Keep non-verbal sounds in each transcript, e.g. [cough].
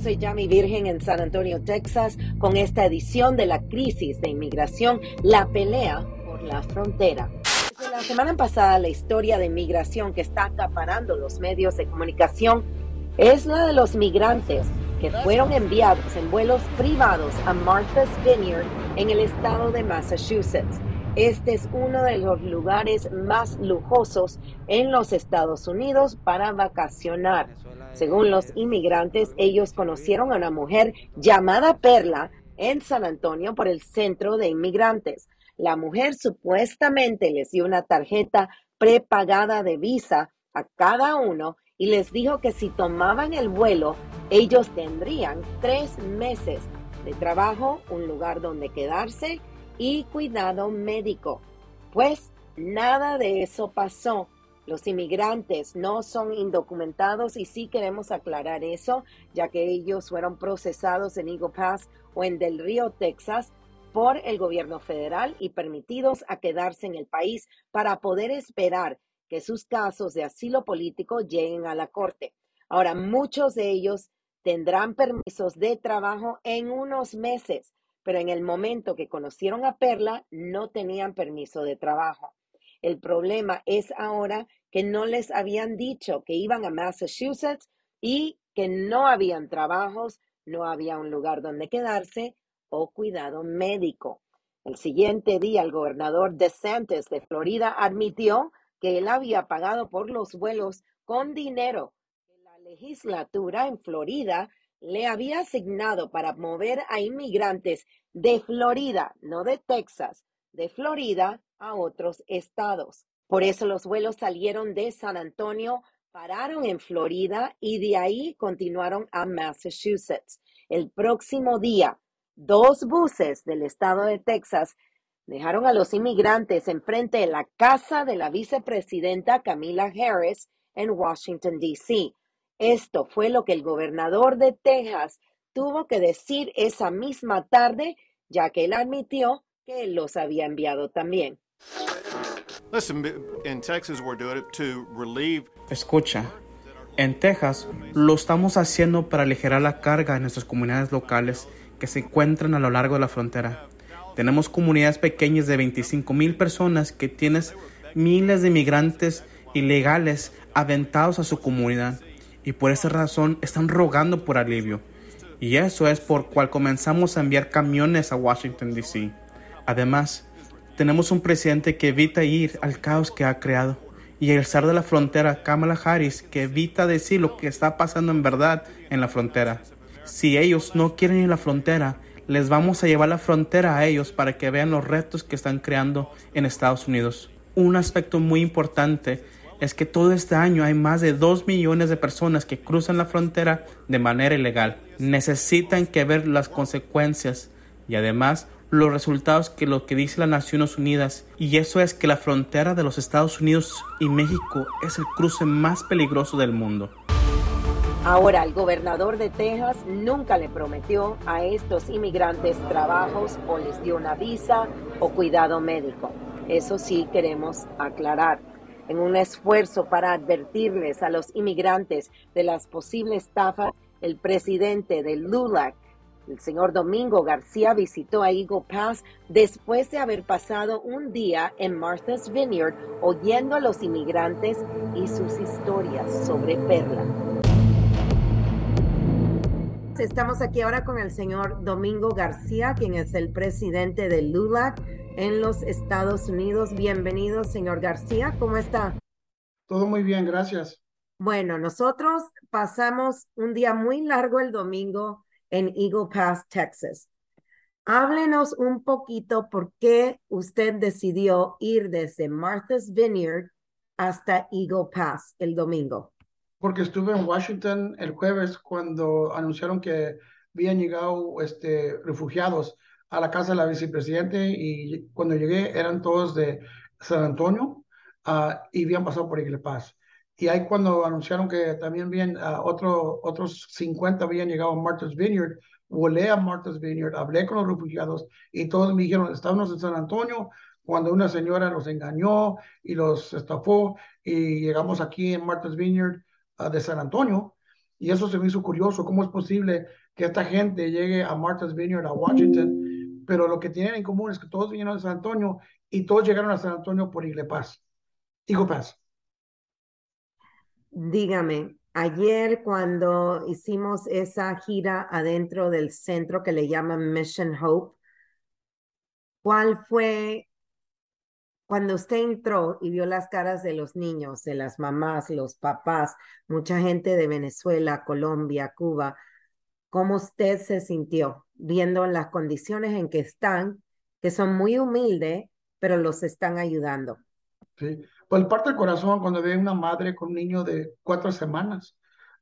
Soy Yami Virgen en San Antonio, Texas, con esta edición de la crisis de inmigración, la pelea por la frontera. La semana pasada, la historia de inmigración que está acaparando los medios de comunicación es la de los migrantes que fueron enviados en vuelos privados a Martha's Vineyard en el estado de Massachusetts. Este es uno de los lugares más lujosos en los Estados Unidos para vacacionar. Según los inmigrantes, ellos conocieron a una mujer llamada Perla en San Antonio por el centro de inmigrantes. La mujer supuestamente les dio una tarjeta prepagada de visa a cada uno y les dijo que si tomaban el vuelo, ellos tendrían tres meses de trabajo, un lugar donde quedarse y cuidado médico. Pues nada de eso pasó. Los inmigrantes no son indocumentados y sí queremos aclarar eso, ya que ellos fueron procesados en Eagle Pass o en Del Río, Texas, por el gobierno federal y permitidos a quedarse en el país para poder esperar que sus casos de asilo político lleguen a la corte. Ahora, muchos de ellos tendrán permisos de trabajo en unos meses, pero en el momento que conocieron a Perla no tenían permiso de trabajo. El problema es ahora que no les habían dicho que iban a Massachusetts y que no habían trabajos, no había un lugar donde quedarse o cuidado médico. El siguiente día, el gobernador DeSantis de Florida admitió que él había pagado por los vuelos con dinero la legislatura en Florida le había asignado para mover a inmigrantes de Florida, no de Texas, de Florida a otros estados. Por eso los vuelos salieron de San Antonio, pararon en Florida y de ahí continuaron a Massachusetts. El próximo día, dos buses del estado de Texas dejaron a los inmigrantes enfrente de la casa de la vicepresidenta Camila Harris en Washington, D.C. Esto fue lo que el gobernador de Texas tuvo que decir esa misma tarde, ya que él admitió que él los había enviado también. Escucha, en Texas lo estamos haciendo para aligerar la carga en nuestras comunidades locales que se encuentran a lo largo de la frontera. Tenemos comunidades pequeñas de 25 mil personas que tienen miles de inmigrantes ilegales aventados a su comunidad y por esa razón están rogando por alivio. Y eso es por cual comenzamos a enviar camiones a Washington, D.C. Además, tenemos un presidente que evita ir al caos que ha creado y el zar de la frontera, Kamala Harris, que evita decir lo que está pasando en verdad en la frontera. Si ellos no quieren ir a la frontera, les vamos a llevar la frontera a ellos para que vean los retos que están creando en Estados Unidos. Un aspecto muy importante es que todo este año hay más de 2 millones de personas que cruzan la frontera de manera ilegal. Necesitan que ver las consecuencias y además los resultados que lo que dice las Naciones Unidas y eso es que la frontera de los Estados Unidos y México es el cruce más peligroso del mundo. Ahora, el gobernador de Texas nunca le prometió a estos inmigrantes trabajos o les dio una visa o cuidado médico. Eso sí queremos aclarar. En un esfuerzo para advertirles a los inmigrantes de las posibles estafas, el presidente de LULAC el señor Domingo García visitó a Eagle Pass después de haber pasado un día en Martha's Vineyard oyendo a los inmigrantes y sus historias sobre Perla. Estamos aquí ahora con el señor Domingo García, quien es el presidente de LULAC en los Estados Unidos. Bienvenido, señor García. ¿Cómo está? Todo muy bien, gracias. Bueno, nosotros pasamos un día muy largo el domingo en Eagle Pass, Texas. Háblenos un poquito por qué usted decidió ir desde Martha's Vineyard hasta Eagle Pass el domingo. Porque estuve en Washington el jueves cuando anunciaron que habían llegado este, refugiados a la casa de la vicepresidente y cuando llegué eran todos de San Antonio uh, y habían pasado por Eagle Pass. Y ahí cuando anunciaron que también habían uh, otro, otros 50 habían llegado a Martha's Vineyard, volé a Martha's Vineyard, hablé con los refugiados y todos me dijeron, estábamos en San Antonio cuando una señora los engañó y los estafó y llegamos aquí en Martha's Vineyard uh, de San Antonio. Y eso se me hizo curioso, ¿cómo es posible que esta gente llegue a Martha's Vineyard, a Washington? Pero lo que tienen en común es que todos vinieron de San Antonio y todos llegaron a San Antonio por Igle Paz. Eagle Pass. Dígame, ayer cuando hicimos esa gira adentro del centro que le llaman Mission Hope, ¿cuál fue cuando usted entró y vio las caras de los niños, de las mamás, los papás, mucha gente de Venezuela, Colombia, Cuba, ¿cómo usted se sintió viendo las condiciones en que están, que son muy humildes, pero los están ayudando? Sí, pues parte del corazón cuando ve una madre con un niño de cuatro semanas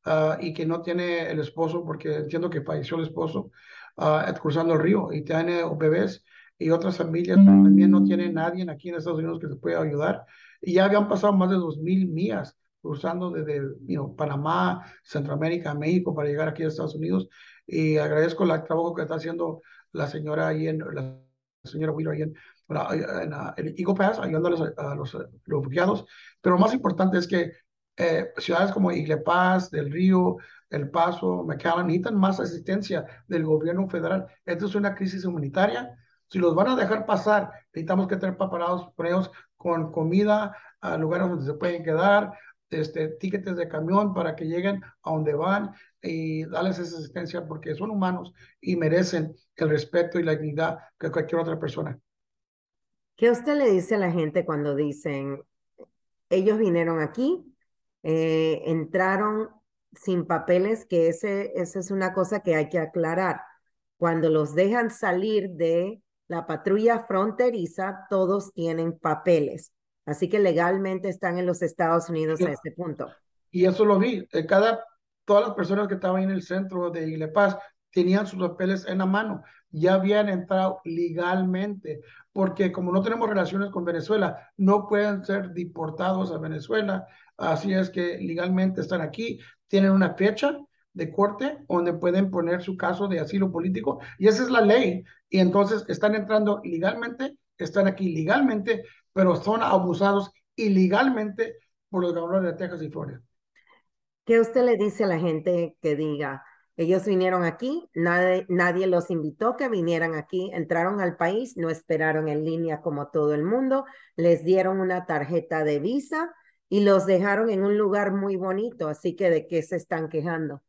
uh, y que no tiene el esposo, porque entiendo que falleció el esposo, uh, cruzando el río y tiene bebés y otras familias también no tienen nadie aquí en Estados Unidos que se pueda ayudar. Y ya habían pasado más de dos mil millas cruzando desde you Panamá, Centroamérica, México para llegar aquí a Estados Unidos. Y agradezco el trabajo que está haciendo la señora ahí en la señora Wheeler ahí en, en, en Eagle a los, refugiados. Pero lo más importante es que eh, ciudades como Igle Paz, Del Río, El Paso, McAllen necesitan más asistencia del gobierno federal. Esto es una crisis humanitaria si los van a dejar pasar, necesitamos que tener preparados por ellos con comida, a lugares donde se pueden quedar, este, tickets de camión para que lleguen a donde van y darles esa asistencia porque son humanos y merecen el respeto y la dignidad que cualquier otra persona. ¿Qué usted le dice a la gente cuando dicen, ellos vinieron aquí, eh, entraron sin papeles, que ese, esa es una cosa que hay que aclarar. Cuando los dejan salir de la patrulla fronteriza, todos tienen papeles. Así que legalmente están en los Estados Unidos a este punto. Y eso lo vi. Eh, cada, todas las personas que estaban en el centro de Ile Paz tenían sus papeles en la mano. Ya habían entrado legalmente, porque como no tenemos relaciones con Venezuela, no pueden ser deportados a Venezuela. Así es que legalmente están aquí, tienen una fecha de corte donde pueden poner su caso de asilo político y esa es la ley y entonces están entrando ilegalmente, están aquí legalmente, pero son abusados ilegalmente por los gobernadores de Texas y Florida. ¿Qué usted le dice a la gente que diga, ellos vinieron aquí, nadie, nadie los invitó que vinieran aquí, entraron al país, no esperaron en línea como todo el mundo, les dieron una tarjeta de visa y los dejaron en un lugar muy bonito, así que ¿de qué se están quejando?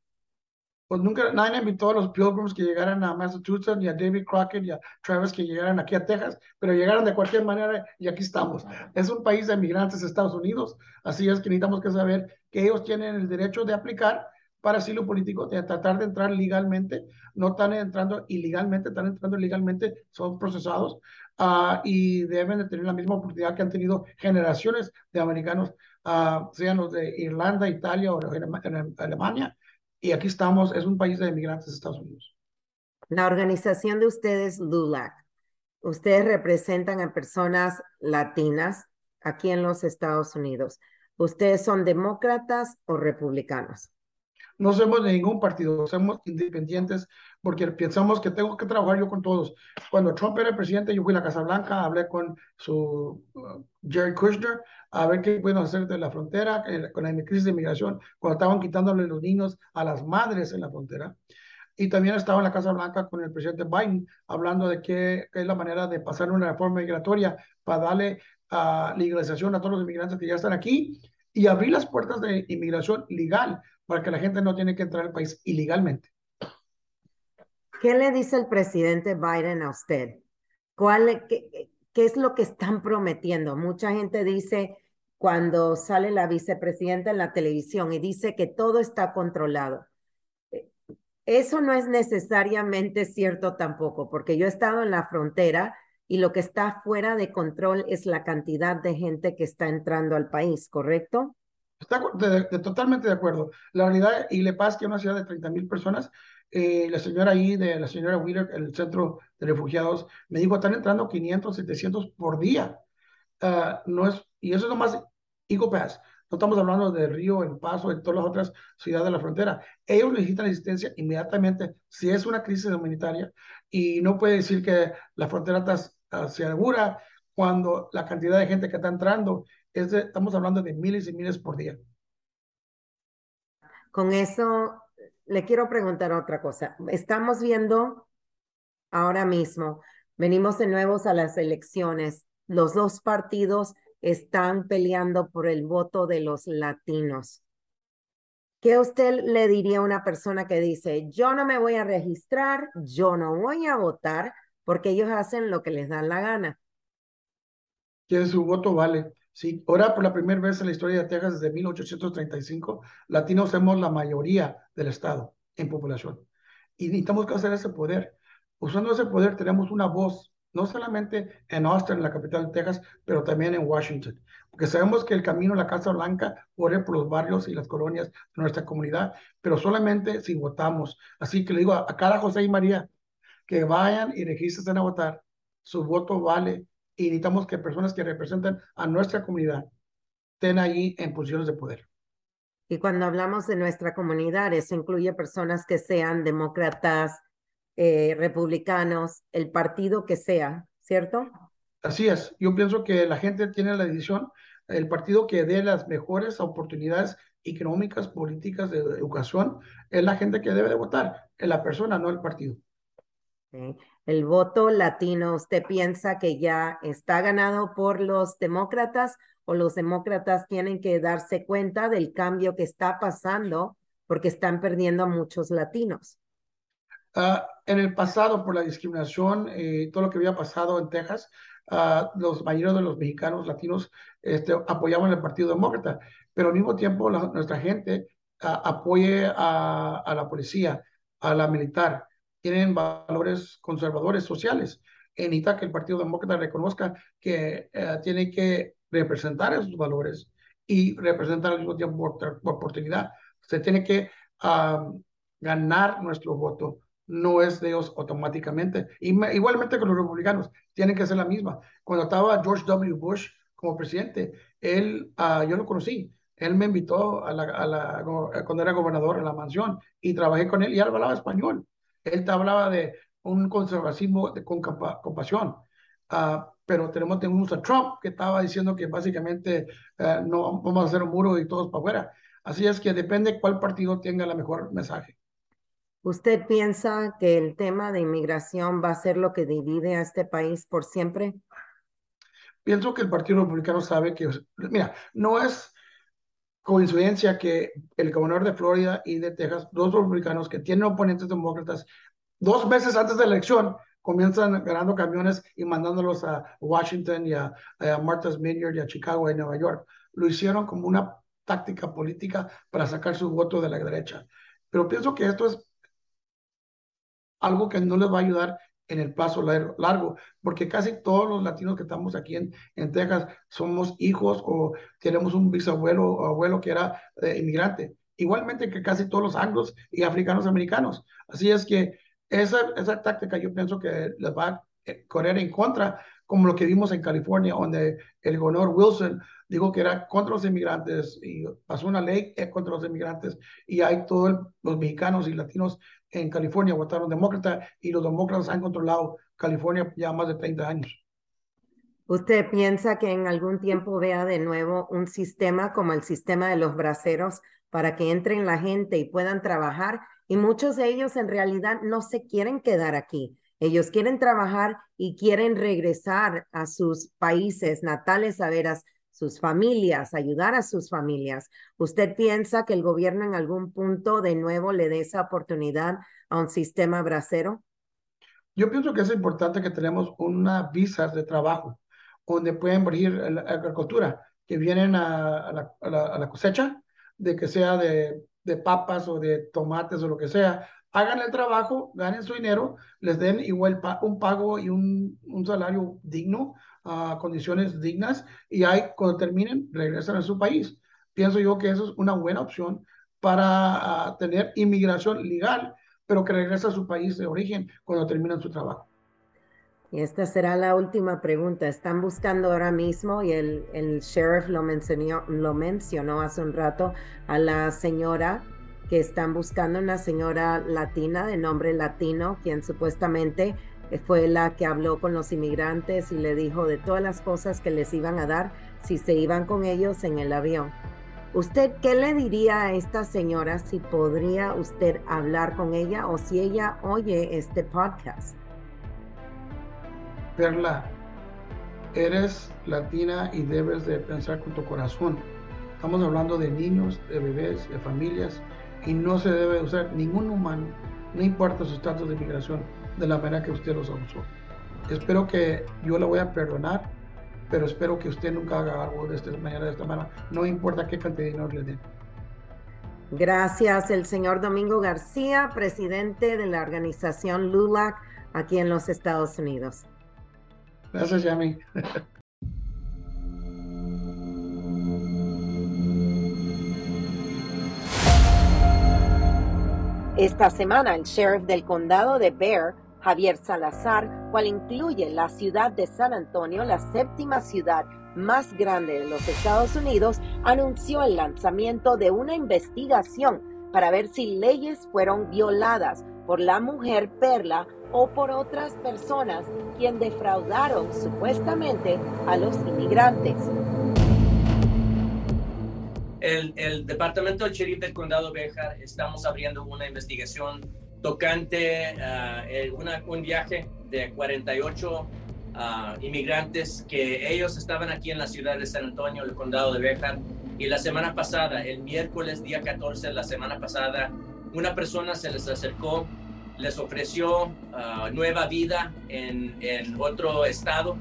Pues nunca, nadie invitó a los Pilgrims que llegaran a Massachusetts, ni a David Crockett, ni a Travis que llegaran aquí a Texas, pero llegaron de cualquier manera y aquí estamos. Es un país de migrantes Estados Unidos, así es que necesitamos que saber que ellos tienen el derecho de aplicar para asilo político, de tratar de entrar legalmente, no están entrando ilegalmente, están entrando legalmente, son procesados uh, y deben de tener la misma oportunidad que han tenido generaciones de americanos, uh, sean los de Irlanda, Italia o Alemania, y aquí estamos, es un país de inmigrantes de Estados Unidos. La organización de ustedes, LULAC, ustedes representan a personas latinas aquí en los Estados Unidos. ¿Ustedes son demócratas o republicanos? No somos de ningún partido, somos independientes porque pensamos que tengo que trabajar yo con todos. Cuando Trump era presidente, yo fui a la Casa Blanca, hablé con su uh, Jerry Kushner, a ver qué pueden hacer de la frontera, eh, con la crisis de inmigración, cuando estaban quitándole los niños a las madres en la frontera. Y también estaba en la Casa Blanca con el presidente Biden, hablando de qué, es la manera de pasar una reforma migratoria para darle uh, legalización a todos los inmigrantes que ya están aquí y abrir las puertas de inmigración legal para que la gente no tiene que entrar al país ilegalmente. ¿Qué le dice el presidente Biden a usted? ¿Cuál, qué, qué es lo que están prometiendo? Mucha gente dice cuando sale la vicepresidenta en la televisión y dice que todo está controlado. eso no es necesariamente cierto tampoco, porque yo he estado en la frontera y lo que está fuera de control es la cantidad de gente que está entrando al país, ¿correcto? Está totalmente de acuerdo. La realidad, y Le Paz, que es una ciudad de 30 mil personas, eh, la señora ahí, de la señora Wheeler, el centro de refugiados, me dijo, están entrando 500, 700 por día. Ah, no es, y eso es nomás Eagle Pass. No estamos hablando de Río, El Paso, en todas las otras ciudades de la frontera. Ellos necesitan asistencia inmediatamente si es una crisis humanitaria y no puede decir que la frontera está segura cuando la cantidad de gente que está entrando es de, estamos hablando de miles y miles por día. Con eso le quiero preguntar otra cosa. Estamos viendo ahora mismo, venimos de nuevo a las elecciones. Los dos partidos están peleando por el voto de los latinos. ¿Qué usted le diría a una persona que dice, yo no me voy a registrar, yo no voy a votar, porque ellos hacen lo que les da la gana? Que su voto vale. Sí, ahora por la primera vez en la historia de Texas desde 1835, latinos somos la mayoría del estado en población. Y necesitamos hacer ese poder. Usando ese poder tenemos una voz, no solamente en Austin, la capital de Texas, pero también en Washington. Porque sabemos que el camino a la Casa Blanca corre por los barrios y las colonias de nuestra comunidad, pero solamente si votamos. Así que le digo a, cada José y María que vayan y registren a votar. Su voto vale y necesitamos que personas que representen a nuestra comunidad estén ahí en posiciones de poder. Y cuando hablamos de nuestra comunidad, eso incluye personas que sean demócratas, eh, republicanos, el partido que sea, ¿cierto? Así es. Yo pienso que la gente tiene la decisión, el partido que dé las mejores oportunidades económicas, políticas, de educación, es la gente que debe de votar, es la persona, no el partido. El voto latino, ¿usted piensa que ya está ganado por los demócratas o los demócratas tienen que darse cuenta del cambio que está pasando porque están perdiendo a muchos latinos? Uh, en el pasado, por la discriminación eh, todo lo que había pasado en Texas, uh, los mayores de los mexicanos latinos este, apoyaban el Partido Demócrata, pero al mismo tiempo nuestra gente uh, apoye a, a la policía, a la militar, tienen valores conservadores sociales. Necesita que el Partido Demócrata reconozca que eh, tiene que representar esos valores y representar al mismo tiempo por, oportunidad. Se tiene que ganar nuestro voto, no es de ellos automáticamente. Y igualmente con los republicanos, tienen que hacer la misma. Cuando estaba George W. Bush como presidente, él, uh, yo lo conocí, él me invitó a la, a la, cuando era gobernador en la mansión y trabajé con él y él hablaba español. Él te hablaba de un conservacismo de, con compasión. Uh, pero tenemos, tenemos a Trump que estaba diciendo que básicamente uh, no vamos a hacer un muro y todos para afuera. Así es que depende cuál partido tenga el mejor mensaje. ¿Usted piensa que el tema de inmigración va a ser lo que divide a este país por siempre? Pienso que el Partido Republicano sabe que, mira, no es coincidencia que el gobernador de Florida y de Texas, dos republicanos que tienen oponentes demócratas, dos meses antes de la elección, comienzan ganando camiones y mandándolos a Washington y a, Martha's Vineyard y a Chicago y a Nueva York. Lo hicieron como una táctica política para sacar su voto de la derecha. Pero pienso que esto es algo que no les va a ayudar en el plazo largo, porque casi todos los latinos que estamos aquí en, en Texas somos hijos o tenemos un bisabuelo o abuelo que era eh, inmigrante, igualmente que casi todos los anglos y africanos americanos. Así es que esa, esa táctica yo pienso que les va a eh, correr en contra, como lo que vimos en California, donde el gobernador Wilson dijo que era contra los inmigrantes y pasó una ley contra los inmigrantes y hay todos los mexicanos y latinos en California votaron demócrata y los demócratas han controlado California ya más de 30 años. ¿Usted piensa que en algún tiempo vea de nuevo un sistema como el sistema de los braceros para que entren la gente y puedan trabajar y muchos de ellos en realidad no se quieren quedar aquí. Ellos quieren trabajar y quieren regresar a sus países natales a ver a sus familias, ayudar a sus familias. ¿Usted piensa que el gobierno en algún punto de nuevo le dé esa oportunidad a un sistema bracero? Yo pienso que es importante que tenemos una visas de trabajo donde pueden venir la agricultura, que vienen a, la, a la cosecha, de que sea de de papas o de tomates o lo que sea, hagan el trabajo, ganen su dinero, les den igual un pago y un, salario digno, a condiciones dignas, y ahí cuando terminen, regresan a su país. Pienso yo que eso es una buena opción para tener inmigración legal, pero que regrese a su país de origen cuando terminan su trabajo. Y esta será la última pregunta. Están buscando ahora mismo, y el, el sheriff lo mencionó, lo mencionó hace un rato, a la señora que están buscando una señora latina de nombre latino, quien supuestamente fue la que habló con los inmigrantes y le dijo de todas las cosas que les iban a dar si se iban con ellos en el avión. ¿Usted qué le diría a esta señora si podría usted hablar con ella o si ella oye este podcast? Perla, eres latina y debes de pensar con tu corazón. Estamos hablando de niños, de bebés, de familias y no se debe usar ningún humano, no importa su estatus de migración, de la manera que usted los abusó. Espero que yo la voy a perdonar, pero espero que usted nunca haga algo de esta manera, de esta manera, no importa qué cantidad de dinero le den. Gracias, el señor Domingo García, presidente de la organización LULAC aquí en los Estados Unidos. Gracias, Yami. [laughs] Esta semana, el sheriff del condado de Bear, Javier Salazar, cual incluye la ciudad de San Antonio, la séptima ciudad más grande de los Estados Unidos, anunció el lanzamiento de una investigación para ver si leyes fueron violadas por la mujer Perla o por otras personas quien defraudaron supuestamente a los inmigrantes. El, Departamento del Sheriff del Condado Béjar estamos abriendo una investigación tocante a eh, un viaje de 48 ah, inmigrantes que ellos estaban aquí en la ciudad de San Antonio, el condado de Béjar, y la semana pasada, el miércoles día 14, la semana pasada, una persona se les acercó, les ofreció ah, nueva vida en, en otro estado.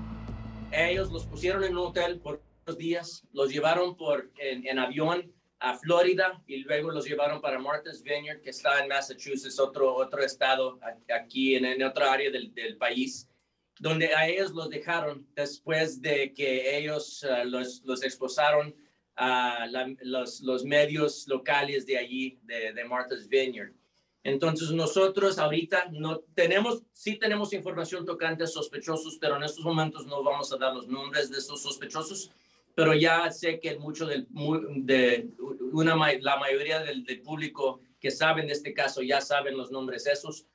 Ellos los pusieron en un hotel por días, los llevaron por, en, avión a Florida y luego los llevaron para Martha's Vineyard, que está en Massachusetts, otro, otro estado aquí en, en otra área del, país, donde a ellos los dejaron después de que ellos uh, los, los a los, los, medios locales de allí, de, de Martha's Vineyard. Entonces nosotros ahorita no tenemos, sí tenemos información tocante a sospechosos, pero en estos momentos no vamos a dar los nombres de esos sospechosos pero ya sé que mucho del, de una, la mayoría del, público que saben de este caso ya saben los nombres esos.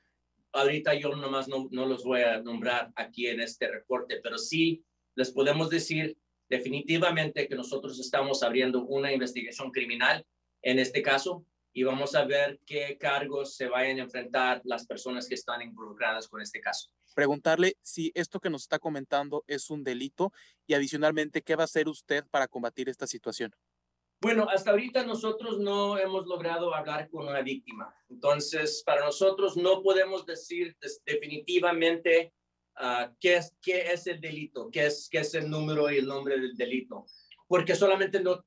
Ahorita yo nomás no, no los voy a nombrar aquí en este reporte, pero sí les podemos decir definitivamente que nosotros estamos abriendo una investigación criminal en este caso y vamos a ver qué cargos se vayan a enfrentar las personas que están involucradas con este caso preguntarle si esto que nos está comentando es un delito y adicionalmente, ¿qué va a hacer usted para combatir esta situación? Bueno, hasta ahorita nosotros no hemos logrado hablar con una víctima. Entonces, para nosotros no podemos decir definitivamente uh, qué, es, qué es el delito, qué es, qué es el número y el nombre del delito, porque solamente no,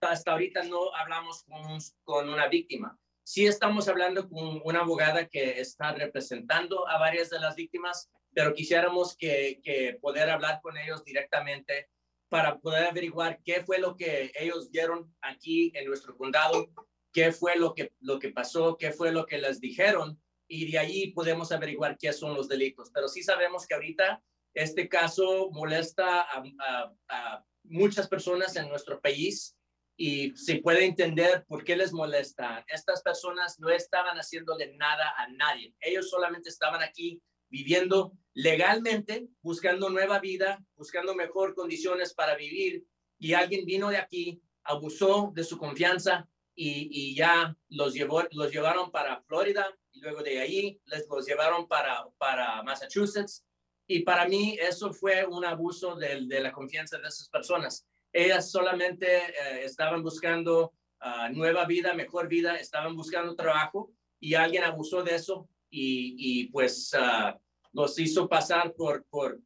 hasta ahorita no hablamos con, con una víctima. Sí estamos hablando con una abogada que está representando a varias de las víctimas, pero quisiéramos que, que poder hablar con ellos directamente para poder averiguar qué fue lo que ellos vieron aquí en nuestro condado, qué fue lo que, lo que pasó, qué fue lo que les dijeron y de ahí podemos averiguar qué son los delitos. Pero sí sabemos que ahorita este caso molesta a, a, a muchas personas en nuestro país y se puede entender por qué les molesta. Estas personas no estaban haciéndole nada a nadie. Ellos solamente estaban aquí viviendo legalmente, buscando nueva vida, buscando mejor condiciones para vivir. Y alguien vino de aquí, abusó de su confianza y, ya los, llevó, los llevaron para Florida y luego de ahí les los llevaron para, para Massachusetts. Y para mí eso fue un abuso de, de la confianza de esas personas. Ellas solamente eh, estaban buscando ah, nueva vida, mejor vida, estaban buscando trabajo y alguien abusó de eso y, pues uh, los hizo pasar por, por,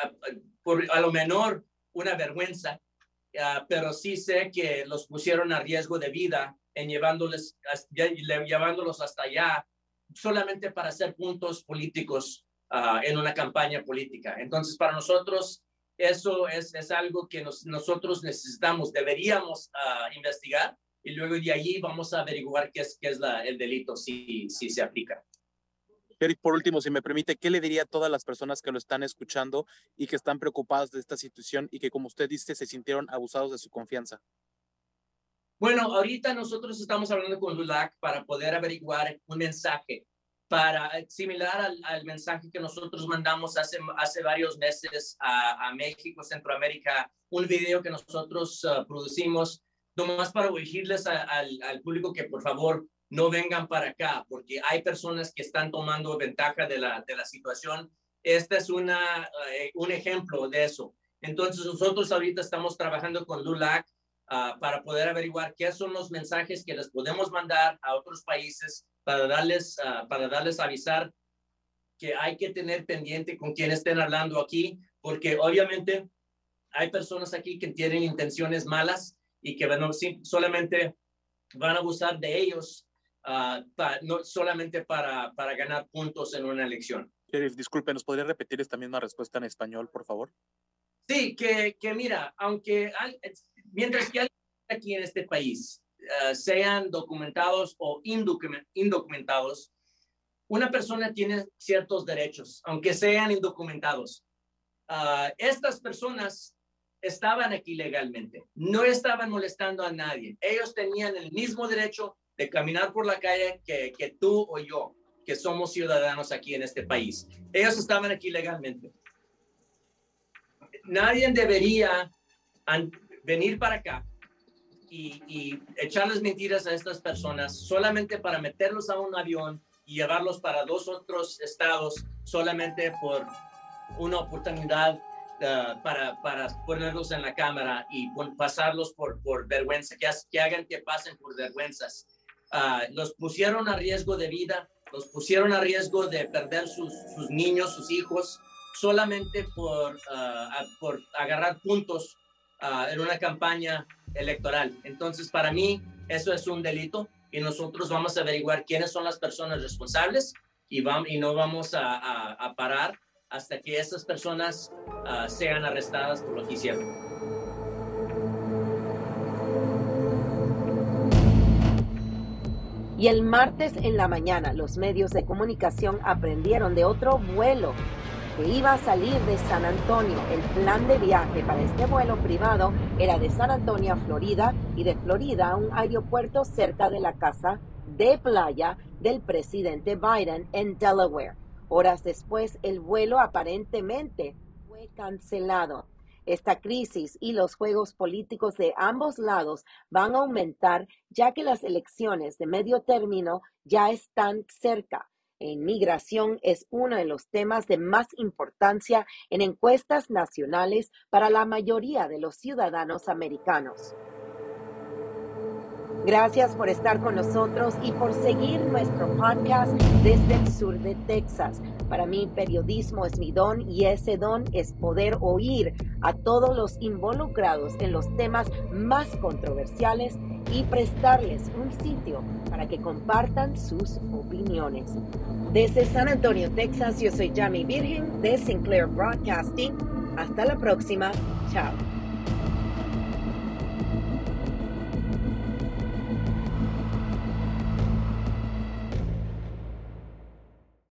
ah, por a lo menor una vergüenza, pero sí sé que los pusieron a riesgo de vida en llevándoles, llevándolos hasta allá solamente para hacer puntos políticos ah, en una campaña política. Entonces, para nosotros, eso es, es algo que nosotros necesitamos, deberíamos ah, investigar y luego de allí vamos a averiguar qué es, qué es la, el delito si, si se aplica. Eric, por último, si me permite, ¿qué le diría a todas las personas que lo están escuchando y que están preocupadas de esta situación y que, como usted dice, se sintieron abusados de su confianza? Bueno, ahorita nosotros estamos hablando con LULAC para poder averiguar un mensaje para eh, similar al, mensaje que nosotros mandamos hace, hace varios meses a, México, Centroamérica, un video que nosotros uh, producimos, nomás para dirigirles al, al público que por favor no vengan para acá, porque hay personas que están tomando ventaja de la, de la situación. Este es una, eh, un ejemplo de eso. Entonces, nosotros ahorita estamos trabajando con LULAC ah, para poder averiguar qué son los mensajes que les podemos mandar a otros países para darles, uh, para darles avisar que hay que tener pendiente con quién estén hablando aquí, porque obviamente hay personas aquí que tienen intenciones malas y que bueno, solamente van a abusar de ellos Ah, no solamente para, para ganar puntos en una elección. disculpe, ¿nos podría repetir esta misma respuesta en español, por favor? Sí, que, que mira, aunque mientras que aquí en este país ah, sean documentados o indocumentados, una persona tiene ciertos derechos, aunque sean indocumentados. Ah, estas personas estaban aquí legalmente, no estaban molestando a nadie. Ellos tenían el mismo derecho de caminar por la calle que tú o yo, que somos ciudadanos aquí en este país. Ellos estaban aquí legalmente. Nadie debería venir para acá y, y, echarles mentiras a estas personas solamente para meterlos a un avión y llevarlos para dos otros estados solamente por una oportunidad uh, para, para ponerlos en la cámara y pasarlos por, por vergüenza, que, que hagan que pasen por vergüenzas. Ah, los pusieron a riesgo de vida, los pusieron a riesgo de perder sus, sus niños, sus hijos, solamente por, uh, por agarrar puntos uh, en una campaña electoral. Entonces, para mí, eso es un delito y nosotros vamos a averiguar quiénes son las personas responsables y, vamos, y no vamos a, parar hasta que esas personas sean arrestadas por lo que hicieron. Y el martes en la mañana los medios de comunicación aprendieron de otro vuelo iba a salir de San Antonio. El plan de viaje para este vuelo privado era de San Antonio a Florida y de Florida a un aeropuerto cerca de la casa de playa del presidente Biden en Delaware. Horas después, el vuelo aparentemente fue cancelado. Esta crisis y los juegos políticos de ambos lados van a aumentar ya que las elecciones de medio término ya están cerca. Inmigración es uno de los temas de más importancia en encuestas nacionales para la mayoría de los ciudadanos americanos. Gracias por estar con nosotros y por seguir nuestro podcast desde el sur de Texas. Para mí, periodismo es mi don y ese don es poder oír a todos los involucrados en los temas más controversiales y prestarles un sitio para que compartan sus opiniones. Desde San Antonio, Texas, yo soy Jamie Virgen de Sinclair Broadcasting. Hasta la próxima. Chao.